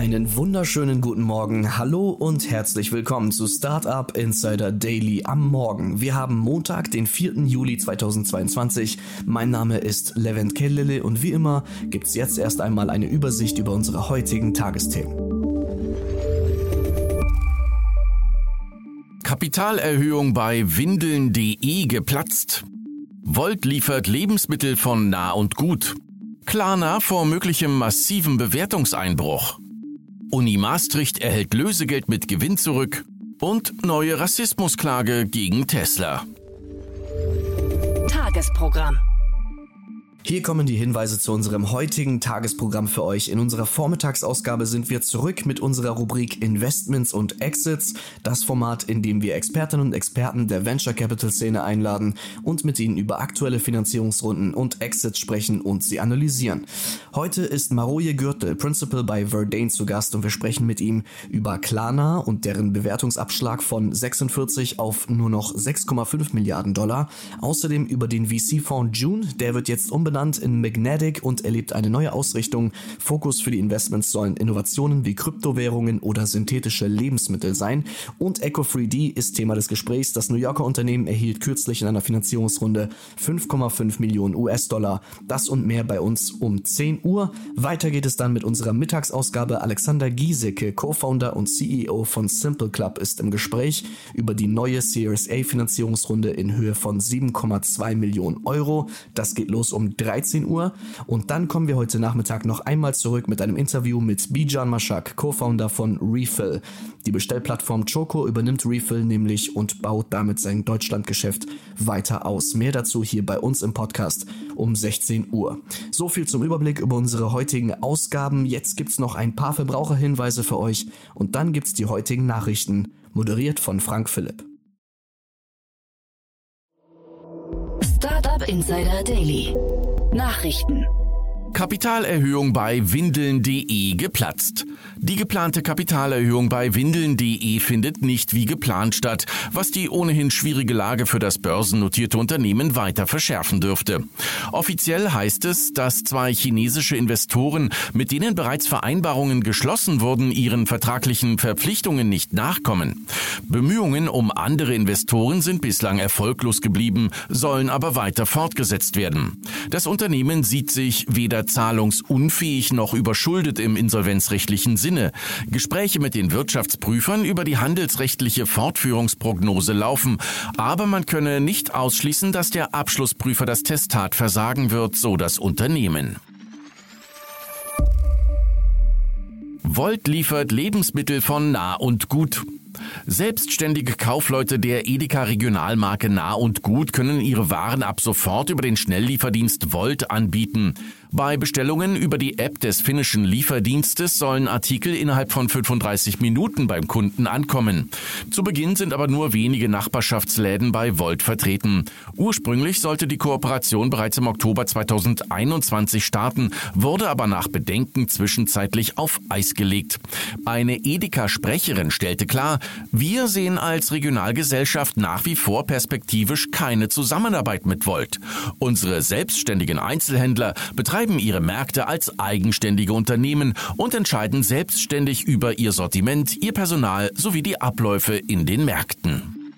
Einen wunderschönen guten Morgen. Hallo und herzlich willkommen zu Startup Insider Daily am Morgen. Wir haben Montag, den 4. Juli 2022. Mein Name ist Levent Kellele und wie immer gibt's jetzt erst einmal eine Übersicht über unsere heutigen Tagesthemen. Kapitalerhöhung bei Windeln.de geplatzt. Volt liefert Lebensmittel von nah und gut. Klarna vor möglichem massiven Bewertungseinbruch. Uni Maastricht erhält Lösegeld mit Gewinn zurück und neue Rassismusklage gegen Tesla. Tagesprogramm. Hier kommen die Hinweise zu unserem heutigen Tagesprogramm für euch. In unserer Vormittagsausgabe sind wir zurück mit unserer Rubrik Investments und Exits, das Format, in dem wir Expertinnen und Experten der Venture Capital Szene einladen und mit ihnen über aktuelle Finanzierungsrunden und Exits sprechen und sie analysieren. Heute ist Maroje Gürtel, Principal bei Verdane zu Gast und wir sprechen mit ihm über Klarna und deren Bewertungsabschlag von 46 auf nur noch 6,5 Milliarden Dollar. Außerdem über den VC-Fonds June, der wird jetzt umbenannt umbenannt in Magnetic und erlebt eine neue Ausrichtung. Fokus für die Investments sollen Innovationen wie Kryptowährungen oder synthetische Lebensmittel sein. Und Eco3D ist Thema des Gesprächs. Das New Yorker Unternehmen erhielt kürzlich in einer Finanzierungsrunde 5,5 Millionen US-Dollar. Das und mehr bei uns um 10 Uhr. Weiter geht es dann mit unserer Mittagsausgabe. Alexander Giesecke, Co-Founder und CEO von Simple Club, ist im Gespräch über die neue Series A Finanzierungsrunde in Höhe von 7,2 Millionen Euro. Das geht los um 13 Uhr. Und dann kommen wir heute Nachmittag noch einmal zurück mit einem Interview mit Bijan Mashak, Co-Founder von Refill. Die Bestellplattform Choco übernimmt Refill nämlich und baut damit sein Deutschlandgeschäft weiter aus. Mehr dazu hier bei uns im Podcast um 16 Uhr. So viel zum Überblick über unsere heutigen Ausgaben. Jetzt gibt's noch ein paar Verbraucherhinweise für euch und dann gibt's die heutigen Nachrichten, moderiert von Frank Philipp. Startup Insider Daily. Nachrichten. Kapitalerhöhung bei Windeln.de geplatzt. Die geplante Kapitalerhöhung bei Windeln.de findet nicht wie geplant statt, was die ohnehin schwierige Lage für das börsennotierte Unternehmen weiter verschärfen dürfte. Offiziell heißt es, dass zwei chinesische Investoren, mit denen bereits Vereinbarungen geschlossen wurden, ihren vertraglichen Verpflichtungen nicht nachkommen. Bemühungen um andere Investoren sind bislang erfolglos geblieben, sollen aber weiter fortgesetzt werden. Das Unternehmen sieht sich weder weder zahlungsunfähig noch überschuldet im insolvenzrechtlichen Sinne. Gespräche mit den Wirtschaftsprüfern über die handelsrechtliche Fortführungsprognose laufen, aber man könne nicht ausschließen, dass der Abschlussprüfer das Testat versagen wird, so das Unternehmen. Volt liefert Lebensmittel von nah und gut. Selbstständige Kaufleute der Edeka Regionalmarke Nah und Gut können ihre Waren ab sofort über den Schnelllieferdienst Volt anbieten. Bei Bestellungen über die App des finnischen Lieferdienstes sollen Artikel innerhalb von 35 Minuten beim Kunden ankommen. Zu Beginn sind aber nur wenige Nachbarschaftsläden bei Volt vertreten. Ursprünglich sollte die Kooperation bereits im Oktober 2021 starten, wurde aber nach Bedenken zwischenzeitlich auf Eis gelegt. Eine Edeka-Sprecherin stellte klar, wir sehen als Regionalgesellschaft nach wie vor perspektivisch keine Zusammenarbeit mit Volt. Unsere selbstständigen Einzelhändler betreiben betreiben ihre Märkte als eigenständige Unternehmen und entscheiden selbstständig über ihr Sortiment, ihr Personal sowie die Abläufe in den Märkten.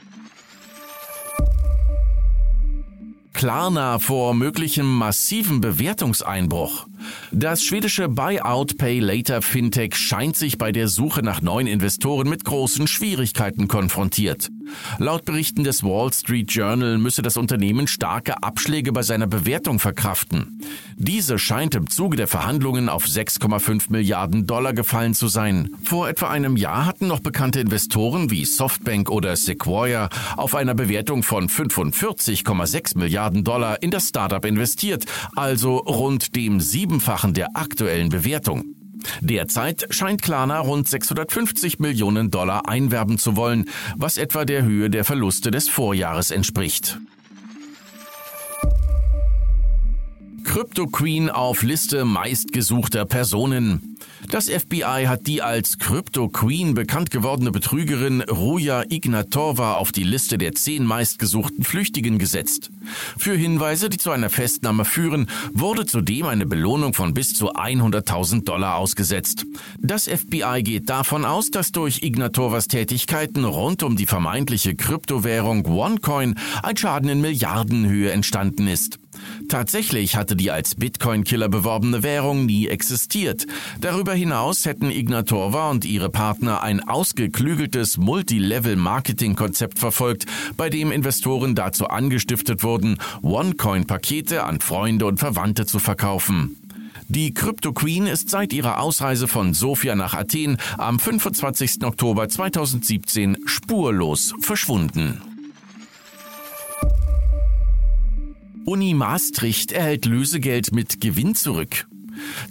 Klarna vor möglichem massiven Bewertungseinbruch. Das schwedische Buyout Pay Later Fintech scheint sich bei der Suche nach neuen Investoren mit großen Schwierigkeiten konfrontiert. Laut Berichten des Wall Street Journal müsse das Unternehmen starke Abschläge bei seiner Bewertung verkraften. Diese scheint im Zuge der Verhandlungen auf 6,5 Milliarden Dollar gefallen zu sein. Vor etwa einem Jahr hatten noch bekannte Investoren wie Softbank oder Sequoia auf einer Bewertung von 45,6 Milliarden Dollar in das Startup investiert, also rund dem siebenfachen der aktuellen Bewertung. Derzeit scheint Klarna rund 650 Millionen Dollar einwerben zu wollen, was etwa der Höhe der Verluste des Vorjahres entspricht. Crypto Queen auf Liste meistgesuchter Personen. Das FBI hat die als Crypto Queen bekannt gewordene Betrügerin Ruja Ignatova auf die Liste der zehn meistgesuchten Flüchtigen gesetzt. Für Hinweise, die zu einer Festnahme führen, wurde zudem eine Belohnung von bis zu 100.000 Dollar ausgesetzt. Das FBI geht davon aus, dass durch Ignatovas Tätigkeiten rund um die vermeintliche Kryptowährung OneCoin ein Schaden in Milliardenhöhe entstanden ist. Tatsächlich hatte die als Bitcoin-Killer beworbene Währung nie existiert. Darüber hinaus hätten Ignatova und ihre Partner ein ausgeklügeltes Multilevel-Marketing-Konzept verfolgt, bei dem Investoren dazu angestiftet wurden, OneCoin-Pakete an Freunde und Verwandte zu verkaufen. Die Crypto Queen ist seit ihrer Ausreise von Sofia nach Athen am 25. Oktober 2017 spurlos verschwunden. Uni Maastricht erhält Lösegeld mit Gewinn zurück.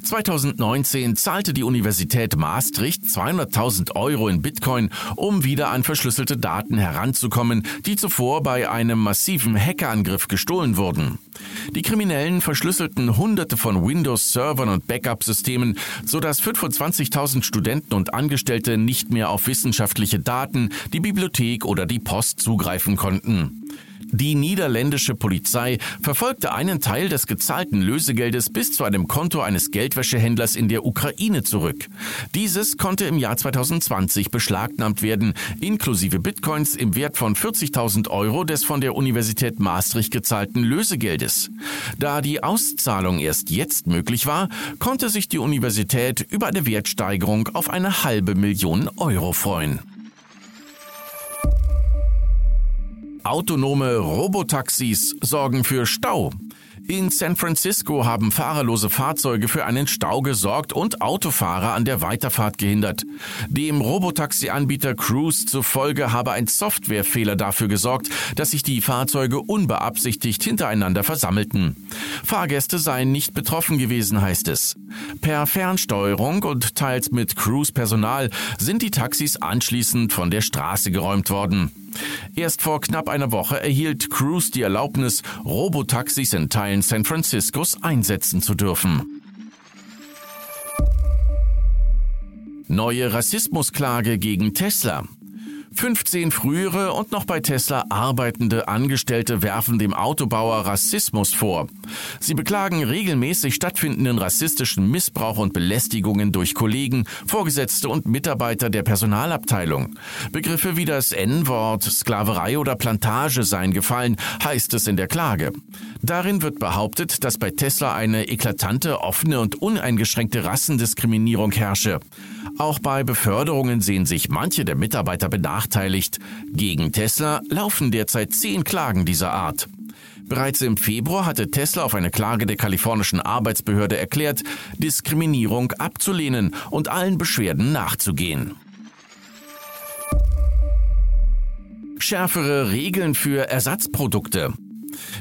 2019 zahlte die Universität Maastricht 200.000 Euro in Bitcoin, um wieder an verschlüsselte Daten heranzukommen, die zuvor bei einem massiven Hackerangriff gestohlen wurden. Die Kriminellen verschlüsselten hunderte von Windows-Servern und Backup-Systemen, sodass 25.000 Studenten und Angestellte nicht mehr auf wissenschaftliche Daten, die Bibliothek oder die Post zugreifen konnten. Die niederländische Polizei verfolgte einen Teil des gezahlten Lösegeldes bis zu einem Konto eines Geldwäschehändlers in der Ukraine zurück. Dieses konnte im Jahr 2020 beschlagnahmt werden, inklusive Bitcoins im Wert von 40.000 Euro des von der Universität Maastricht gezahlten Lösegeldes. Da die Auszahlung erst jetzt möglich war, konnte sich die Universität über eine Wertsteigerung auf eine halbe Million Euro freuen. Autonome Robotaxis sorgen für Stau. In San Francisco haben fahrerlose Fahrzeuge für einen Stau gesorgt und Autofahrer an der Weiterfahrt gehindert. Dem Robotaxi-Anbieter Cruise zufolge habe ein Softwarefehler dafür gesorgt, dass sich die Fahrzeuge unbeabsichtigt hintereinander versammelten. Fahrgäste seien nicht betroffen gewesen, heißt es. Per Fernsteuerung und teils mit Cruise-Personal sind die Taxis anschließend von der Straße geräumt worden. Erst vor knapp einer Woche erhielt Cruise die Erlaubnis, Robotaxis in Teilen San Franciscos einsetzen zu dürfen. Neue Rassismusklage gegen Tesla. 15 frühere und noch bei Tesla arbeitende Angestellte werfen dem Autobauer Rassismus vor. Sie beklagen regelmäßig stattfindenden rassistischen Missbrauch und Belästigungen durch Kollegen, Vorgesetzte und Mitarbeiter der Personalabteilung. Begriffe wie das N-Wort, Sklaverei oder Plantage seien gefallen, heißt es in der Klage. Darin wird behauptet, dass bei Tesla eine eklatante, offene und uneingeschränkte Rassendiskriminierung herrsche. Auch bei Beförderungen sehen sich manche der Mitarbeiter benachteiligt. Gegen Tesla laufen derzeit zehn Klagen dieser Art. Bereits im Februar hatte Tesla auf eine Klage der kalifornischen Arbeitsbehörde erklärt, Diskriminierung abzulehnen und allen Beschwerden nachzugehen. Schärfere Regeln für Ersatzprodukte.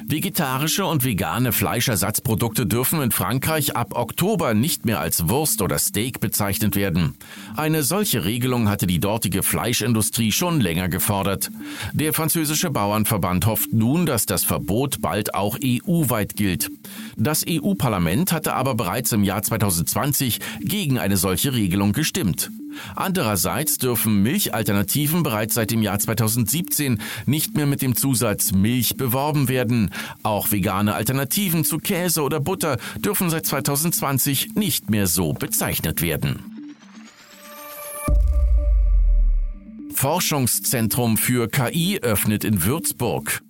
Vegetarische und vegane Fleischersatzprodukte dürfen in Frankreich ab Oktober nicht mehr als Wurst oder Steak bezeichnet werden. Eine solche Regelung hatte die dortige Fleischindustrie schon länger gefordert. Der französische Bauernverband hofft nun, dass das Verbot bald auch EU-weit gilt. Das EU-Parlament hatte aber bereits im Jahr 2020 gegen eine solche Regelung gestimmt. Andererseits dürfen Milchalternativen bereits seit dem Jahr 2017 nicht mehr mit dem Zusatz Milch beworben werden. Auch vegane Alternativen zu Käse oder Butter dürfen seit 2020 nicht mehr so bezeichnet werden. Forschungszentrum für KI öffnet in Würzburg.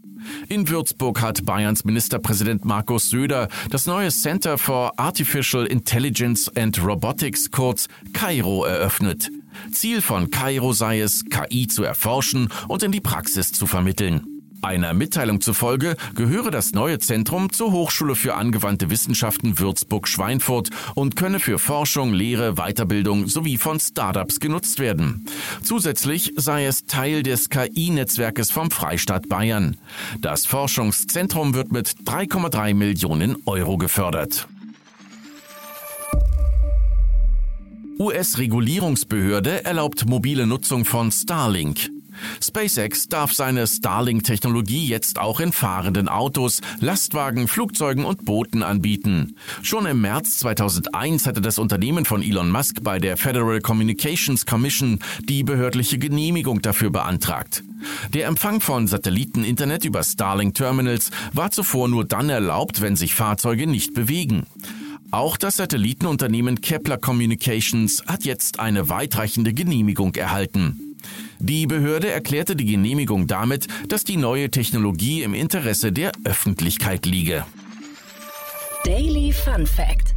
In Würzburg hat Bayerns Ministerpräsident Markus Söder das neue Center for Artificial Intelligence and Robotics kurz CAIRO eröffnet. Ziel von CAIRO sei es, KI zu erforschen und in die Praxis zu vermitteln. Einer Mitteilung zufolge gehöre das neue Zentrum zur Hochschule für angewandte Wissenschaften Würzburg-Schweinfurt und könne für Forschung, Lehre, Weiterbildung sowie von Startups genutzt werden. Zusätzlich sei es Teil des KI-Netzwerkes vom Freistaat Bayern. Das Forschungszentrum wird mit 3,3 Millionen Euro gefördert. US-Regulierungsbehörde erlaubt mobile Nutzung von Starlink. SpaceX darf seine Starlink-Technologie jetzt auch in fahrenden Autos, Lastwagen, Flugzeugen und Booten anbieten. Schon im März 2001 hatte das Unternehmen von Elon Musk bei der Federal Communications Commission die behördliche Genehmigung dafür beantragt. Der Empfang von Satelliteninternet über Starlink-Terminals war zuvor nur dann erlaubt, wenn sich Fahrzeuge nicht bewegen. Auch das Satellitenunternehmen Kepler Communications hat jetzt eine weitreichende Genehmigung erhalten. Die Behörde erklärte die Genehmigung damit, dass die neue Technologie im Interesse der Öffentlichkeit liege. Daily Fun Fact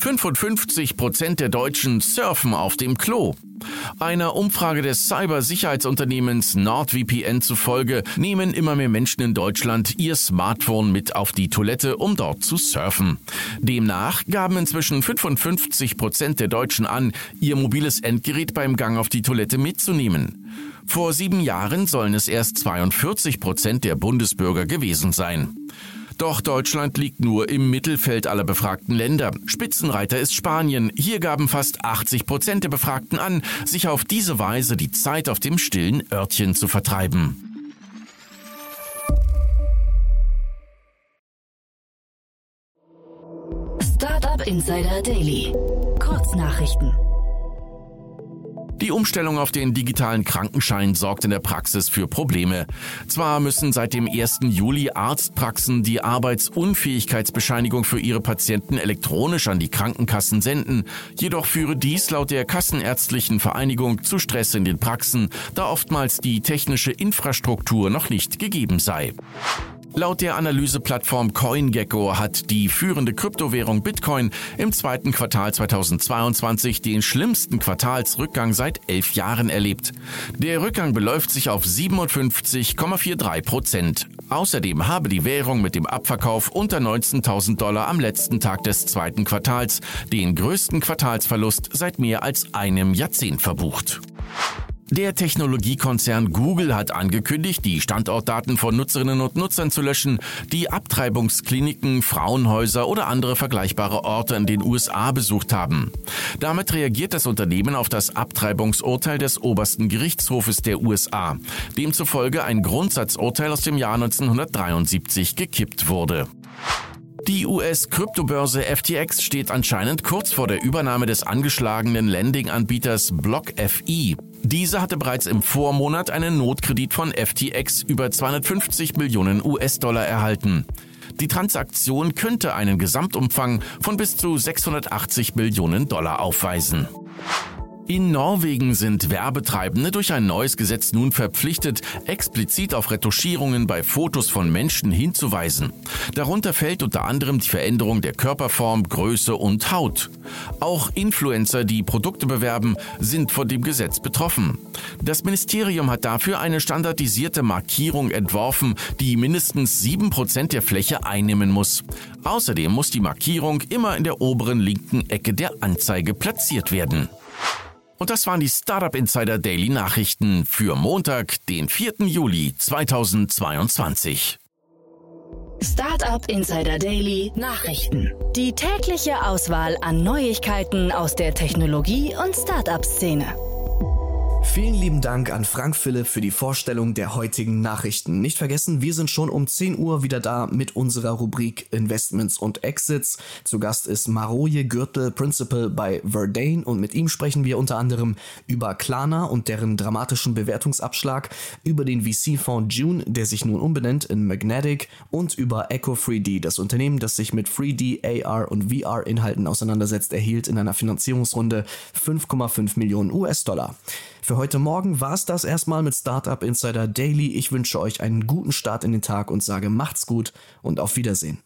55 Prozent der Deutschen surfen auf dem Klo. Einer Umfrage des Cybersicherheitsunternehmens NordVPN zufolge nehmen immer mehr Menschen in Deutschland ihr Smartphone mit auf die Toilette, um dort zu surfen. Demnach gaben inzwischen 55 Prozent der Deutschen an, ihr mobiles Endgerät beim Gang auf die Toilette mitzunehmen. Vor sieben Jahren sollen es erst 42 Prozent der Bundesbürger gewesen sein. Doch Deutschland liegt nur im Mittelfeld aller befragten Länder. Spitzenreiter ist Spanien. Hier gaben fast 80 Prozent der Befragten an, sich auf diese Weise die Zeit auf dem stillen Örtchen zu vertreiben. Startup Insider Daily. Kurznachrichten. Die Umstellung auf den digitalen Krankenschein sorgt in der Praxis für Probleme. Zwar müssen seit dem 1. Juli Arztpraxen die Arbeitsunfähigkeitsbescheinigung für ihre Patienten elektronisch an die Krankenkassen senden, jedoch führe dies laut der Kassenärztlichen Vereinigung zu Stress in den Praxen, da oftmals die technische Infrastruktur noch nicht gegeben sei. Laut der Analyseplattform CoinGecko hat die führende Kryptowährung Bitcoin im zweiten Quartal 2022 den schlimmsten Quartalsrückgang seit elf Jahren erlebt. Der Rückgang beläuft sich auf 57,43 Prozent. Außerdem habe die Währung mit dem Abverkauf unter 19.000 Dollar am letzten Tag des zweiten Quartals den größten Quartalsverlust seit mehr als einem Jahrzehnt verbucht. Der Technologiekonzern Google hat angekündigt, die Standortdaten von Nutzerinnen und Nutzern zu löschen, die Abtreibungskliniken, Frauenhäuser oder andere vergleichbare Orte in den USA besucht haben. Damit reagiert das Unternehmen auf das Abtreibungsurteil des obersten Gerichtshofes der USA, demzufolge ein Grundsatzurteil aus dem Jahr 1973 gekippt wurde. Die US-Kryptobörse FTX steht anscheinend kurz vor der Übernahme des angeschlagenen Lending-Anbieters BlockFi. Diese hatte bereits im Vormonat einen Notkredit von FTX über 250 Millionen US-Dollar erhalten. Die Transaktion könnte einen Gesamtumfang von bis zu 680 Millionen Dollar aufweisen. In Norwegen sind Werbetreibende durch ein neues Gesetz nun verpflichtet, explizit auf Retuschierungen bei Fotos von Menschen hinzuweisen. Darunter fällt unter anderem die Veränderung der Körperform, Größe und Haut. Auch Influencer, die Produkte bewerben, sind von dem Gesetz betroffen. Das Ministerium hat dafür eine standardisierte Markierung entworfen, die mindestens 7% der Fläche einnehmen muss. Außerdem muss die Markierung immer in der oberen linken Ecke der Anzeige platziert werden. Und das waren die Startup Insider Daily Nachrichten für Montag, den 4. Juli 2022. Startup Insider Daily Nachrichten. Die tägliche Auswahl an Neuigkeiten aus der Technologie- und Startup-Szene. Vielen lieben Dank an Frank Philipp für die Vorstellung der heutigen Nachrichten. Nicht vergessen, wir sind schon um 10 Uhr wieder da mit unserer Rubrik Investments und Exits. Zu Gast ist Maroje Gürtel, Principal bei Verdane und mit ihm sprechen wir unter anderem über Klarna und deren dramatischen Bewertungsabschlag, über den VC-Fonds June, der sich nun umbenennt in Magnetic und über Echo3D, das Unternehmen, das sich mit 3D, AR und VR-Inhalten auseinandersetzt, erhielt in einer Finanzierungsrunde 5,5 Millionen US-Dollar. Für heute Morgen war es das erstmal mit Startup Insider Daily. Ich wünsche euch einen guten Start in den Tag und sage macht's gut und auf Wiedersehen.